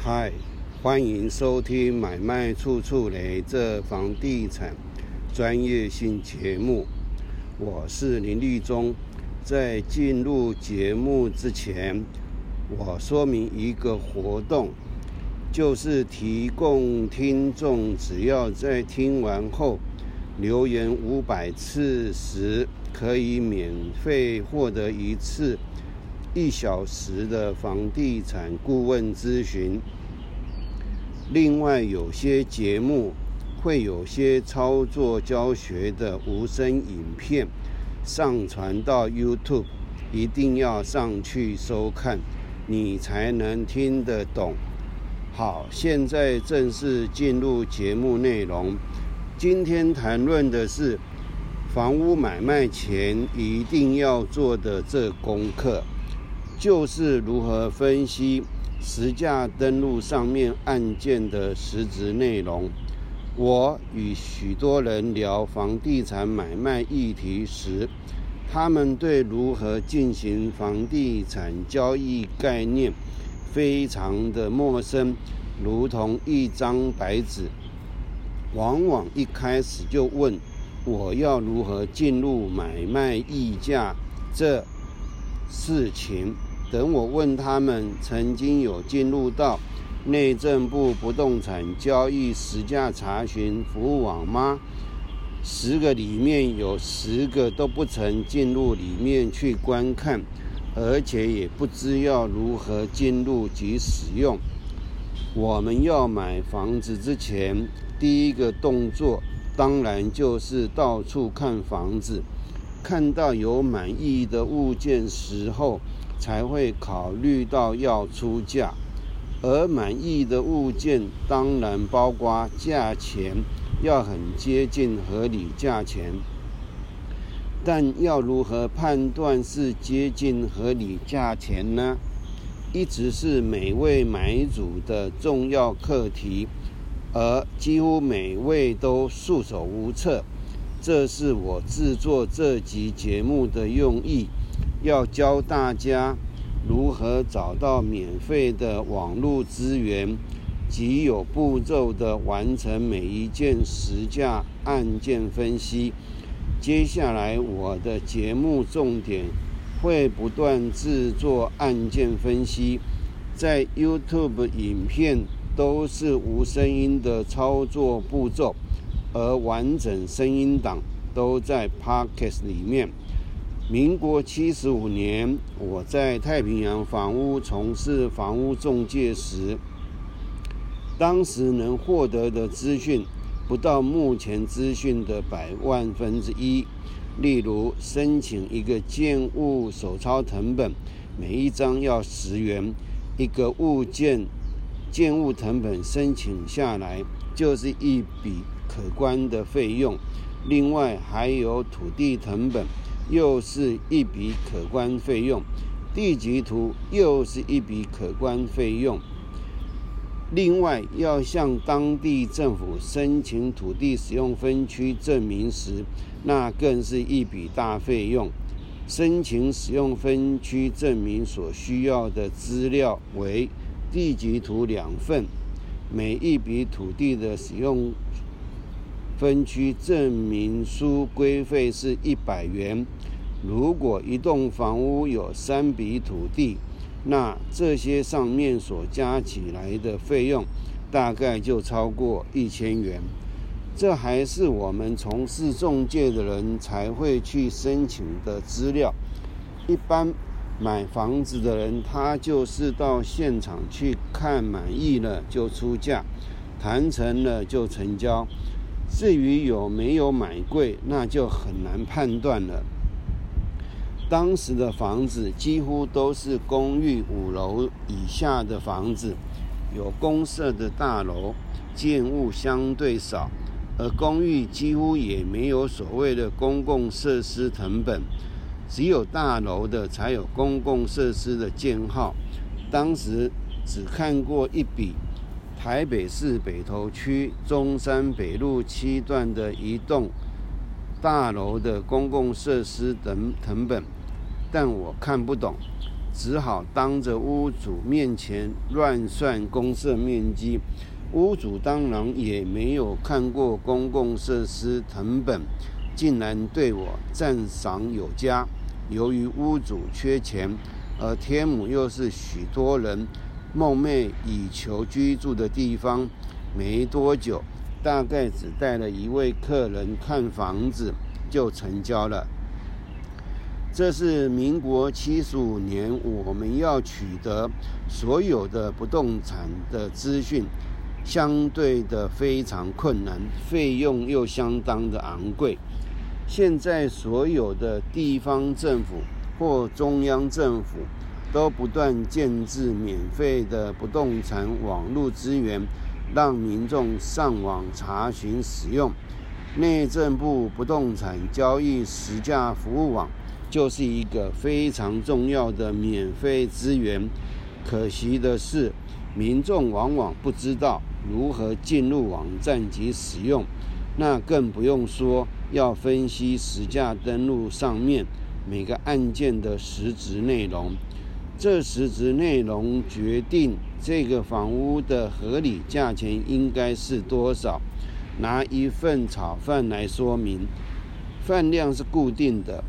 嗨，欢迎收听《买卖处处雷》这房地产专业性节目。我是林立忠。在进入节目之前，我说明一个活动，就是提供听众只要在听完后留言五百次时，可以免费获得一次。一小时的房地产顾问咨询。另外，有些节目会有些操作教学的无声影片上传到 YouTube，一定要上去收看，你才能听得懂。好，现在正式进入节目内容。今天谈论的是房屋买卖前一定要做的这功课。就是如何分析实价登录上面案件的实质内容。我与许多人聊房地产买卖议题时，他们对如何进行房地产交易概念非常的陌生，如同一张白纸。往往一开始就问我要如何进入买卖议价这事情。等我问他们曾经有进入到内政部不动产交易实价查询服务网吗？十个里面有十个都不曾进入里面去观看，而且也不知要如何进入及使用。我们要买房子之前，第一个动作当然就是到处看房子，看到有满意的物件时候。才会考虑到要出价，而满意的物件当然包括价钱要很接近合理价钱，但要如何判断是接近合理价钱呢？一直是每位买主的重要课题，而几乎每位都束手无策。这是我制作这集节目的用意。要教大家如何找到免费的网络资源，及有步骤的完成每一件实价案件分析。接下来我的节目重点会不断制作案件分析，在 YouTube 影片都是无声音的操作步骤，而完整声音档都在 Podcast 里面。民国七十五年，我在太平洋房屋从事房屋中介时，当时能获得的资讯不到目前资讯的百万分之一。例如，申请一个建物手抄成本，每一张要十元，一个物件建物成本申请下来就是一笔可观的费用。另外，还有土地成本。又是一笔可观费用，地籍图又是一笔可观费用。另外，要向当地政府申请土地使用分区证明时，那更是一笔大费用。申请使用分区证明所需要的资料为地籍图两份，每一笔土地的使用分区证明书规费是一百元。如果一栋房屋有三笔土地，那这些上面所加起来的费用，大概就超过一千元。这还是我们从事中介的人才会去申请的资料。一般买房子的人，他就是到现场去看满意了就出价，谈成了就成交。至于有没有买贵，那就很难判断了。当时的房子几乎都是公寓五楼以下的房子，有公设的大楼，建物相对少，而公寓几乎也没有所谓的公共设施成本，只有大楼的才有公共设施的建号。当时只看过一笔台北市北投区中山北路七段的一栋大楼的公共设施等成本。但我看不懂，只好当着屋主面前乱算公设面积。屋主当然也没有看过公共设施成本，竟然对我赞赏有加。由于屋主缺钱，而天母又是许多人梦寐以求居住的地方，没多久，大概只带了一位客人看房子就成交了。这是民国七十五年，我们要取得所有的不动产的资讯。相对的非常困难，费用又相当的昂贵。现在所有的地方政府或中央政府都不断建置免费的不动产网络资源，让民众上网查询使用。内政部不动产交易实价服务网就是一个非常重要的免费资源。可惜的是，民众往往不知道。如何进入网站及使用？那更不用说要分析实价登录上面每个案件的实质内容。这实质内容决定这个房屋的合理价钱应该是多少。拿一份炒饭来说明，饭量是固定的，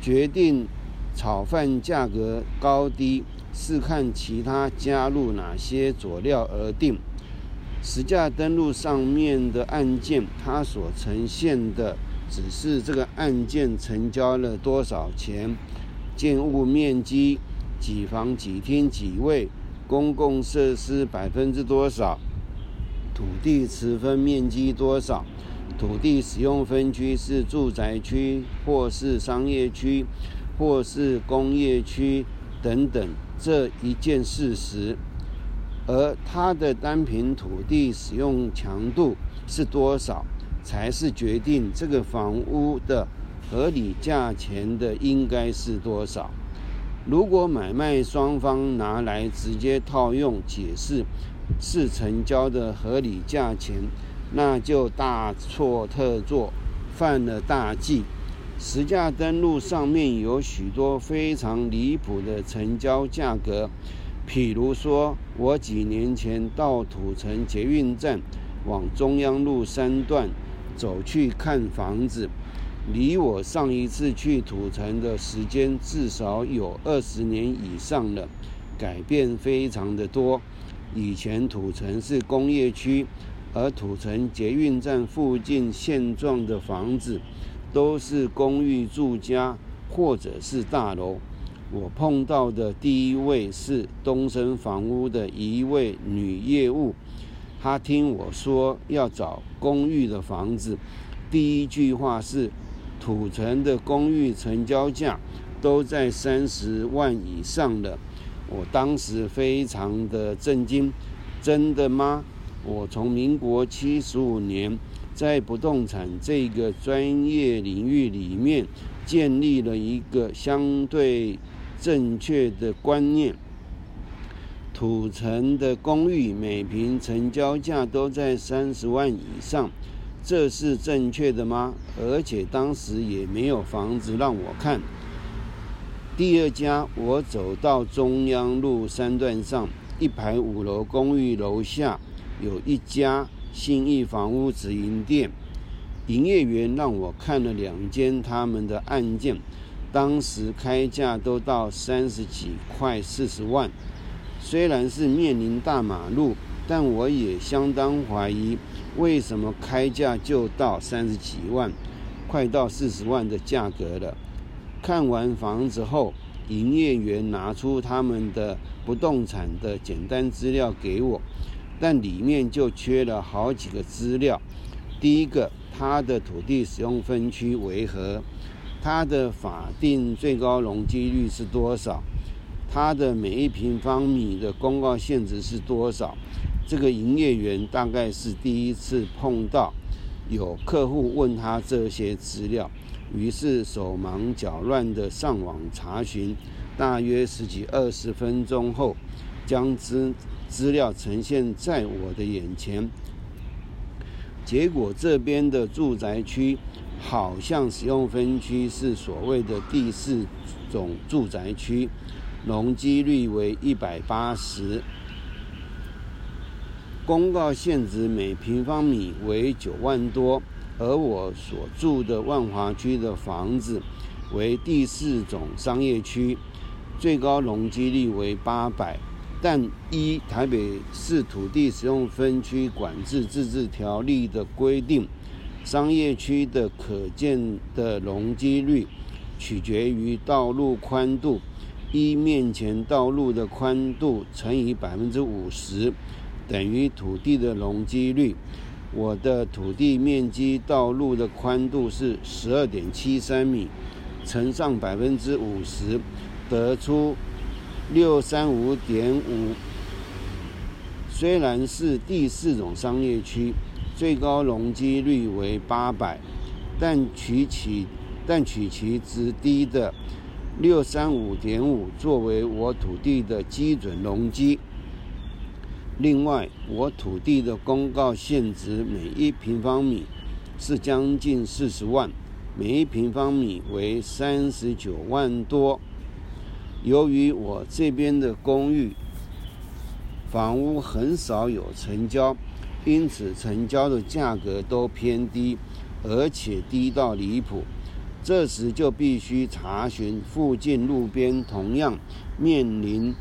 决定炒饭价格高低是看其他加入哪些佐料而定。实价登录上面的案件，它所呈现的只是这个案件成交了多少钱，建物面积几房几厅几卫，公共设施百分之多少，土地持分面积多少，土地使用分区是住宅区或是商业区或是工业区等等这一件事实。而它的单品土地使用强度是多少，才是决定这个房屋的合理价钱的应该是多少。如果买卖双方拿来直接套用解释是成交的合理价钱，那就大错特错，犯了大忌。实价登录上面有许多非常离谱的成交价格。譬如说，我几年前到土城捷运站往中央路三段走去看房子，离我上一次去土城的时间至少有二十年以上了，改变非常的多。以前土城是工业区，而土城捷运站附近现状的房子都是公寓住家或者是大楼。我碰到的第一位是东升房屋的一位女业务，她听我说要找公寓的房子，第一句话是：土城的公寓成交价都在三十万以上了。我当时非常的震惊，真的吗？我从民国七十五年在不动产这个专业领域里面建立了一个相对。正确的观念，土城的公寓每平成交价都在三十万以上，这是正确的吗？而且当时也没有房子让我看。第二家，我走到中央路三段上一排五楼公寓楼下，有一家信义房屋直营店，营业员让我看了两间他们的案件。当时开价都到三十几块、四十万，虽然是面临大马路，但我也相当怀疑，为什么开价就到三十几万，快到四十万的价格了。看完房子后，营业员拿出他们的不动产的简单资料给我，但里面就缺了好几个资料。第一个，他的土地使用分区为何？它的法定最高容积率是多少？它的每一平方米的公告限值是多少？这个营业员大概是第一次碰到有客户问他这些资料，于是手忙脚乱的上网查询，大约十几二十分钟后，将资资料呈现在我的眼前。结果这边的住宅区。好像使用分区是所谓的第四种住宅区，容积率为一百八十。公告限值每平方米为九万多，而我所住的万华区的房子为第四种商业区，最高容积率为八百。但依台北市土地使用分区管制自治条例的规定，商业区的可见的容积率取决于道路宽度，一面前道路的宽度乘以百分之五十，等于土地的容积率。我的土地面积道路的宽度是十二点七三米，乘上百分之五十，得出。六三五点五，虽然是第四种商业区，最高容积率为八百，但取其但取其值低的六三五点五作为我土地的基准容积。另外，我土地的公告限值每一平方米是将近四十万，每一平方米为三十九万多。由于我这边的公寓房屋很少有成交，因此成交的价格都偏低，而且低到离谱。这时就必须查询附近路边同样面临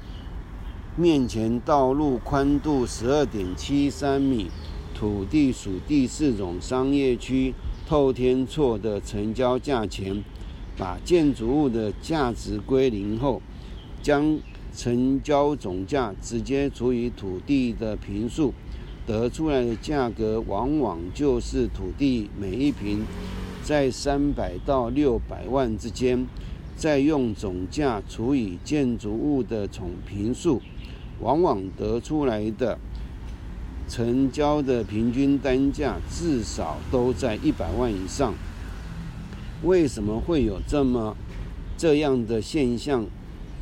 面前道路宽度十二点七三米、土地属第四种商业区透天厝的成交价钱。把建筑物的价值归零后，将成交总价直接除以土地的平数，得出来的价格往往就是土地每一平在三百到六百万之间，再用总价除以建筑物的总平数，往往得出来的成交的平均单价至少都在一百万以上。为什么会有这么这样的现象？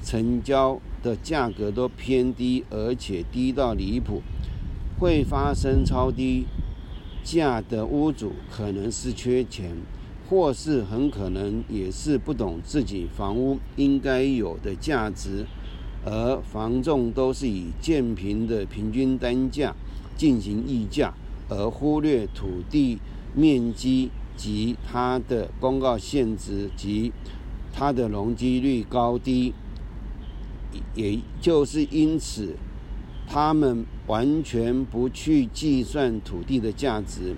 成交的价格都偏低，而且低到离谱。会发生超低价的屋主，可能是缺钱，或是很可能也是不懂自己房屋应该有的价值，而房仲都是以建平的平均单价进行议价，而忽略土地面积。及它的公告限值及它的容积率高低，也就是因此，他们完全不去计算土地的价值，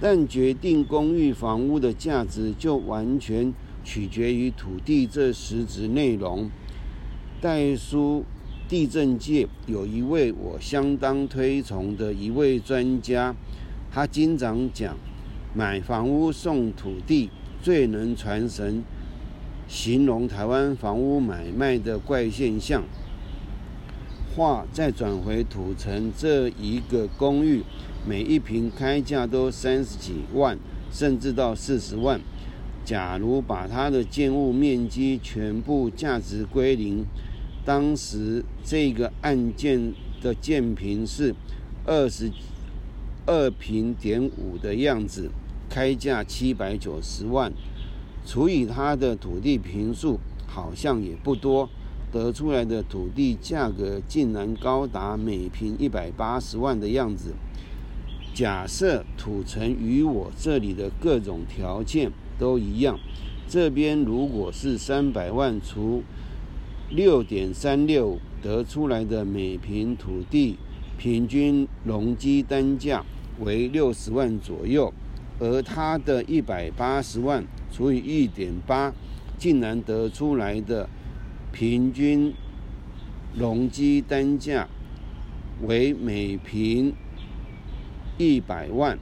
但决定公寓房屋的价值就完全取决于土地这实质内容。代书地震界有一位我相当推崇的一位专家，他经常讲。买房屋送土地，最能传神，形容台湾房屋买卖的怪现象。话再转回土城这一个公寓，每一平开价都三十几万，甚至到四十万。假如把它的建物面积全部价值归零，当时这个案件的建平是二十。二平点五的样子，开价七百九十万，除以它的土地平数，好像也不多，得出来的土地价格竟然高达每平一百八十万的样子。假设土城与我这里的各种条件都一样，这边如果是三百万除六点三六，得出来的每平土地。平均容积单价为六十万左右，而它的一百八十万除以一点八，竟然得出来的平均容积单价为每平一百万，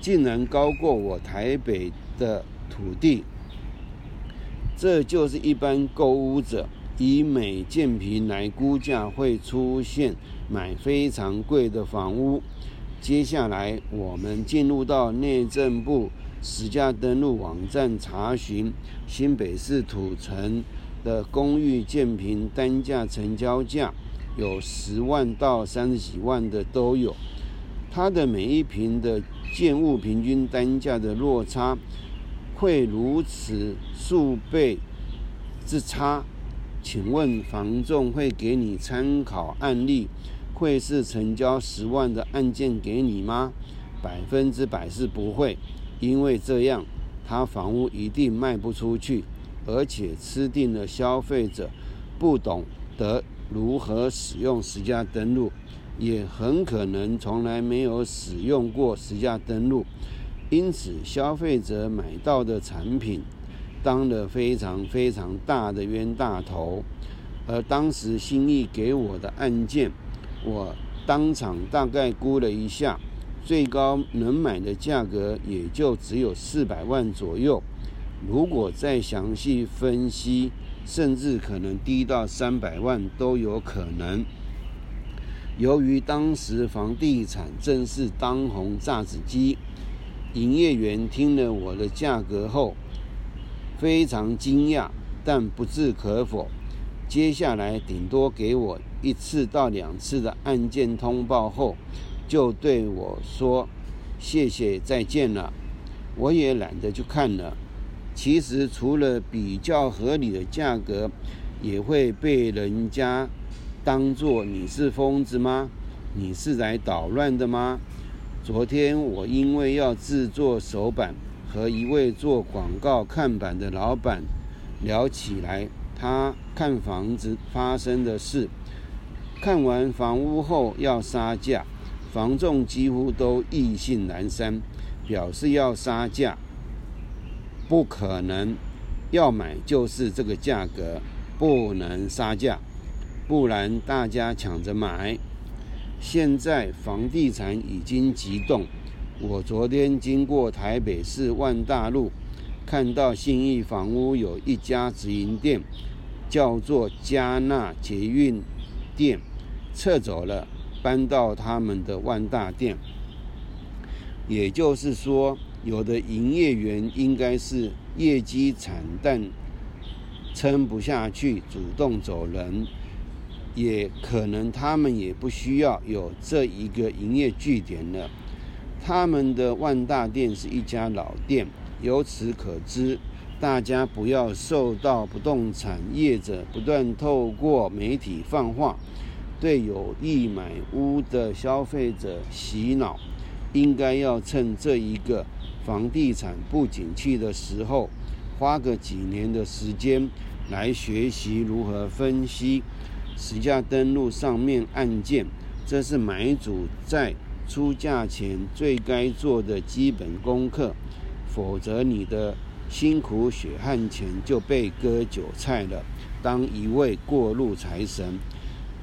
竟然高过我台北的土地。这就是一般购物者以每件平来估价会出现。买非常贵的房屋。接下来，我们进入到内政部实价登录网站查询新北市土城的公寓建平单价成交价，有十万到三十几万的都有。它的每一平的建物平均单价的落差会如此数倍之差，请问房仲会给你参考案例，会是成交十万的案件给你吗？百分之百是不会，因为这样他房屋一定卖不出去，而且吃定了消费者不懂得如何使用实价登录，也很可能从来没有使用过实价登录，因此消费者买到的产品。当了非常非常大的冤大头，而当时新义给我的案件，我当场大概估了一下，最高能买的价格也就只有四百万左右。如果再详细分析，甚至可能低到三百万都有可能。由于当时房地产正是当红榨子机，营业员听了我的价格后。非常惊讶，但不置可否。接下来顶多给我一次到两次的案件通报后，就对我说：“谢谢，再见了。”我也懒得去看了。其实除了比较合理的价格，也会被人家当作你是疯子吗？你是来捣乱的吗？昨天我因为要制作手板。和一位做广告看板的老板聊起来，他看房子发生的事。看完房屋后要杀价，房仲几乎都意兴阑珊，表示要杀价，不可能，要买就是这个价格，不能杀价，不然大家抢着买。现在房地产已经急动。我昨天经过台北市万大路，看到信义房屋有一家直营店，叫做嘉纳捷运店，撤走了，搬到他们的万大店。也就是说，有的营业员应该是业绩惨淡，撑不下去，主动走人；也可能他们也不需要有这一个营业据点了。他们的万大店是一家老店，由此可知，大家不要受到不动产业者不断透过媒体放话，对有意买屋的消费者洗脑。应该要趁这一个房地产不景气的时候，花个几年的时间来学习如何分析实价登录上面按键，这是买主在。出价前最该做的基本功课，否则你的辛苦血汗钱就被割韭菜了，当一位过路财神。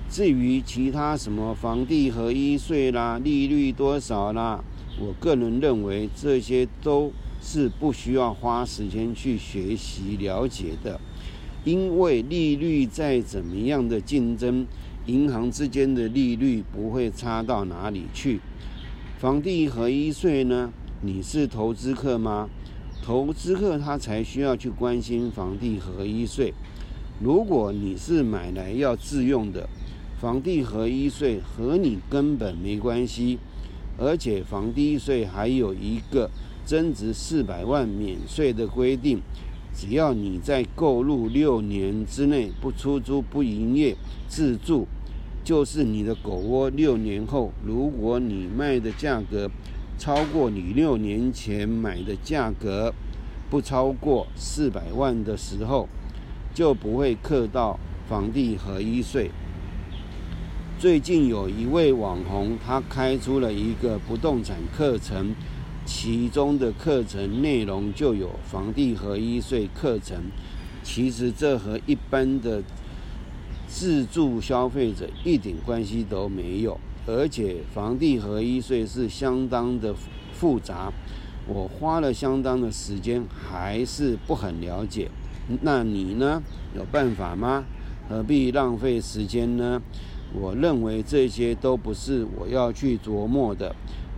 至于其他什么房地合一税啦、利率多少啦，我个人认为这些都是不需要花时间去学习了解的，因为利率再怎么样的竞争，银行之间的利率不会差到哪里去。房地合一税呢？你是投资客吗？投资客他才需要去关心房地合一税。如果你是买来要自用的，房地合一税和你根本没关系。而且房地税还有一个增值四百万免税的规定，只要你在购入六年之内不出租、不营业、自住。就是你的狗窝六年后，如果你卖的价格超过你六年前买的价格，不超过四百万的时候，就不会课到房地合一税。最近有一位网红，他开出了一个不动产课程，其中的课程内容就有房地合一税课程。其实这和一般的。自住消费者一点关系都没有，而且房地合一税是相当的复杂，我花了相当的时间还是不很了解。那你呢？有办法吗？何必浪费时间呢？我认为这些都不是我要去琢磨的，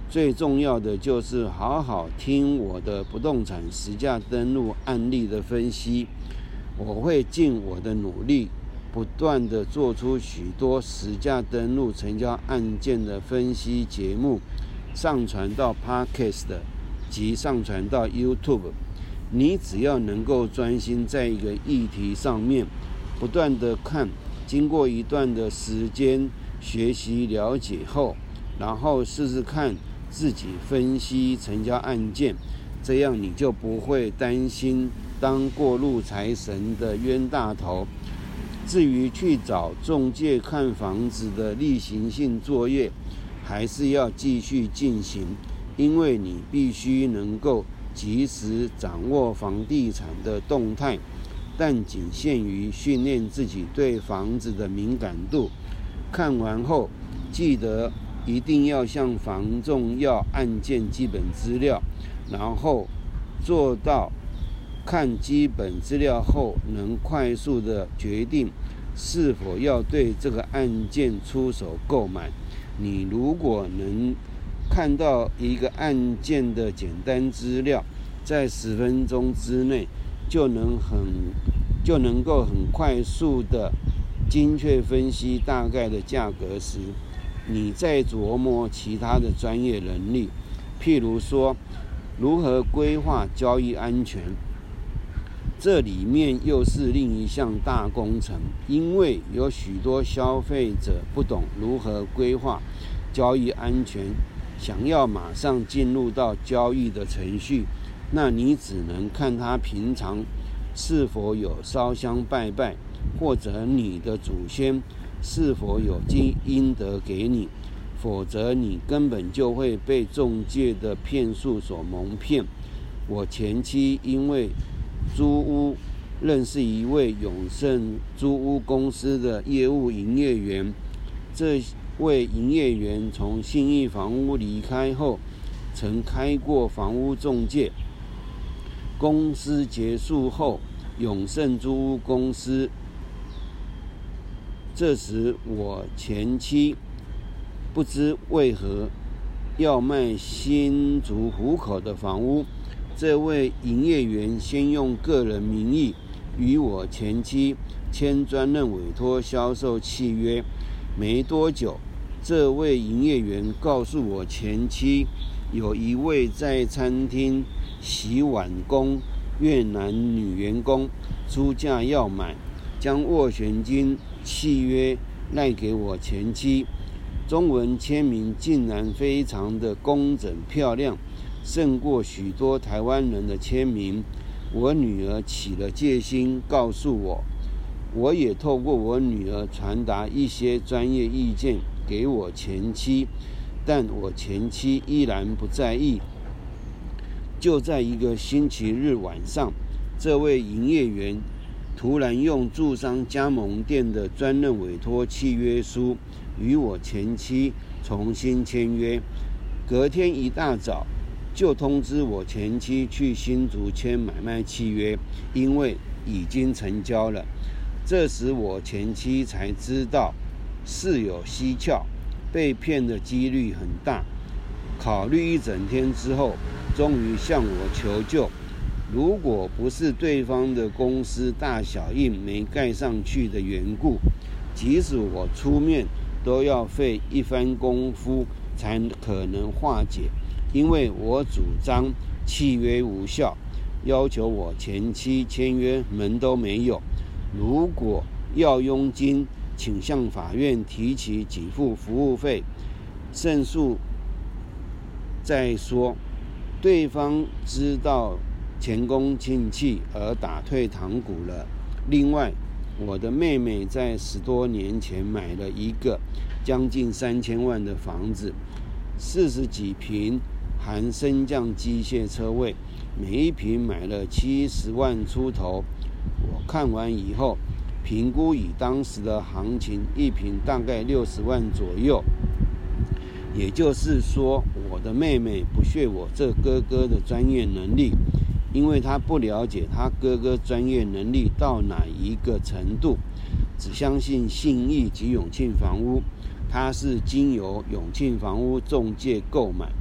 最重要的就是好好听我的不动产实价登录案例的分析，我会尽我的努力。不断的做出许多实价登录成交案件的分析节目，上传到 Podcast 及上传到 YouTube。你只要能够专心在一个议题上面，不断的看，经过一段的时间学习了解后，然后试试看自己分析成交案件，这样你就不会担心当过路财神的冤大头。至于去找中介看房子的例行性作业，还是要继续进行，因为你必须能够及时掌握房地产的动态，但仅限于训练自己对房子的敏感度。看完后，记得一定要向房仲要案件基本资料，然后做到。看基本资料后，能快速的决定是否要对这个案件出手购买。你如果能看到一个案件的简单资料，在十分钟之内就能很就能够很快速的精确分析大概的价格时，你再琢磨其他的专业能力，譬如说如何规划交易安全。这里面又是另一项大工程，因为有许多消费者不懂如何规划交易安全，想要马上进入到交易的程序，那你只能看他平常是否有烧香拜拜，或者你的祖先是否有积阴德给你，否则你根本就会被中介的骗术所蒙骗。我前期因为。租屋认识一位永盛租屋公司的业务营业员，这位营业员从信义房屋离开后，曾开过房屋中介。公司结束后，永盛租屋公司，这时我前妻不知为何要卖新竹户口的房屋。这位营业员先用个人名义与我前妻签专任委托销售契约，没多久，这位营业员告诉我前妻，有一位在餐厅洗碗工越南女员工出价要买，将斡旋金契约赖给我前妻，中文签名竟然非常的工整漂亮。胜过许多台湾人的签名。我女儿起了戒心，告诉我，我也透过我女儿传达一些专业意见给我前妻，但我前妻依然不在意。就在一个星期日晚上，这位营业员突然用驻商加盟店的专任委托契约书与我前妻重新签约。隔天一大早。就通知我前妻去新竹签买卖契约，因为已经成交了。这时我前妻才知道事有蹊跷，被骗的几率很大。考虑一整天之后，终于向我求救。如果不是对方的公司大小印没盖上去的缘故，即使我出面，都要费一番功夫才可能化解。因为我主张契约无效，要求我前期签约门都没有。如果要佣金，请向法院提起给付服务费，胜诉再说。对方知道前功尽弃而打退堂鼓了。另外，我的妹妹在十多年前买了一个将近三千万的房子，四十几平。含升降机械车位，每一平买了七十万出头。我看完以后，评估以当时的行情，一平大概六十万左右。也就是说，我的妹妹不屑我这哥哥的专业能力，因为他不了解他哥哥专业能力到哪一个程度，只相信信义及永庆房屋，他是经由永庆房屋中介购买。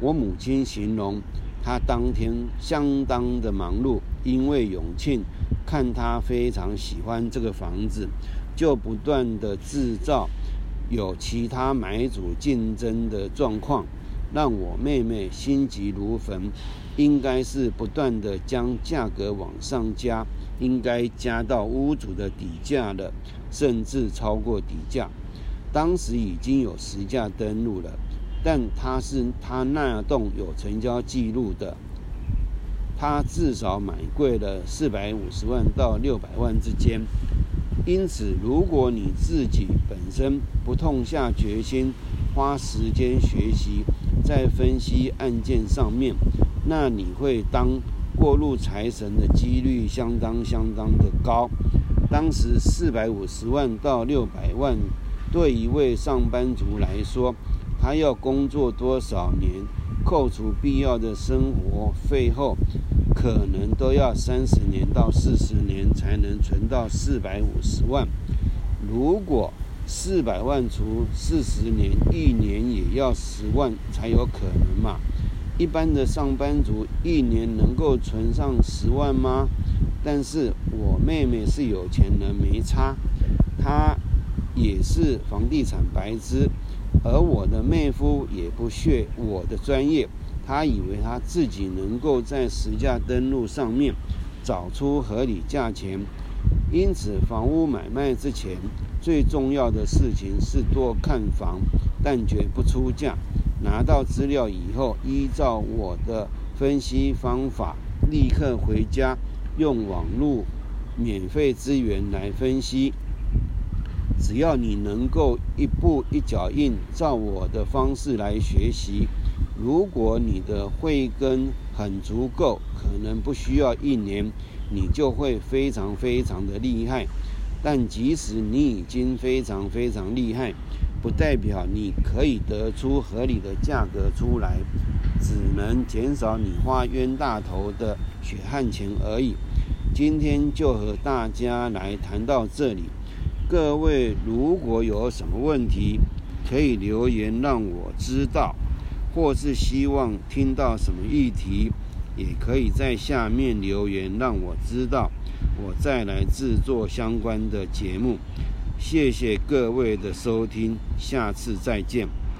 我母亲形容，他当天相当的忙碌，因为永庆看他非常喜欢这个房子，就不断的制造有其他买主竞争的状况，让我妹妹心急如焚。应该是不断的将价格往上加，应该加到屋主的底价了，甚至超过底价。当时已经有实价登录了，但他是他那栋有成交记录的，他至少买贵了四百五十万到六百万之间。因此，如果你自己本身不痛下决心，花时间学习，在分析案件上面。那你会当过路财神的几率相当相当的高。当时四百五十万到六百万，对一位上班族来说，他要工作多少年，扣除必要的生活费后，可能都要三十年到四十年才能存到四百五十万。如果四百万除四十年，一年也要十万才有可能嘛？一般的上班族一年能够存上十万吗？但是我妹妹是有钱人，没差。她也是房地产白痴，而我的妹夫也不屑我的专业。他以为他自己能够在实价登录上面找出合理价钱。因此，房屋买卖之前最重要的事情是多看房，但绝不出价。拿到资料以后，依照我的分析方法，立刻回家用网络免费资源来分析。只要你能够一步一脚印，照我的方式来学习，如果你的慧根很足够，可能不需要一年，你就会非常非常的厉害。但即使你已经非常非常厉害，不代表你可以得出合理的价格出来，只能减少你花冤大头的血汗钱而已。今天就和大家来谈到这里。各位如果有什么问题，可以留言让我知道，或是希望听到什么议题，也可以在下面留言让我知道，我再来制作相关的节目。谢谢各位的收听，下次再见。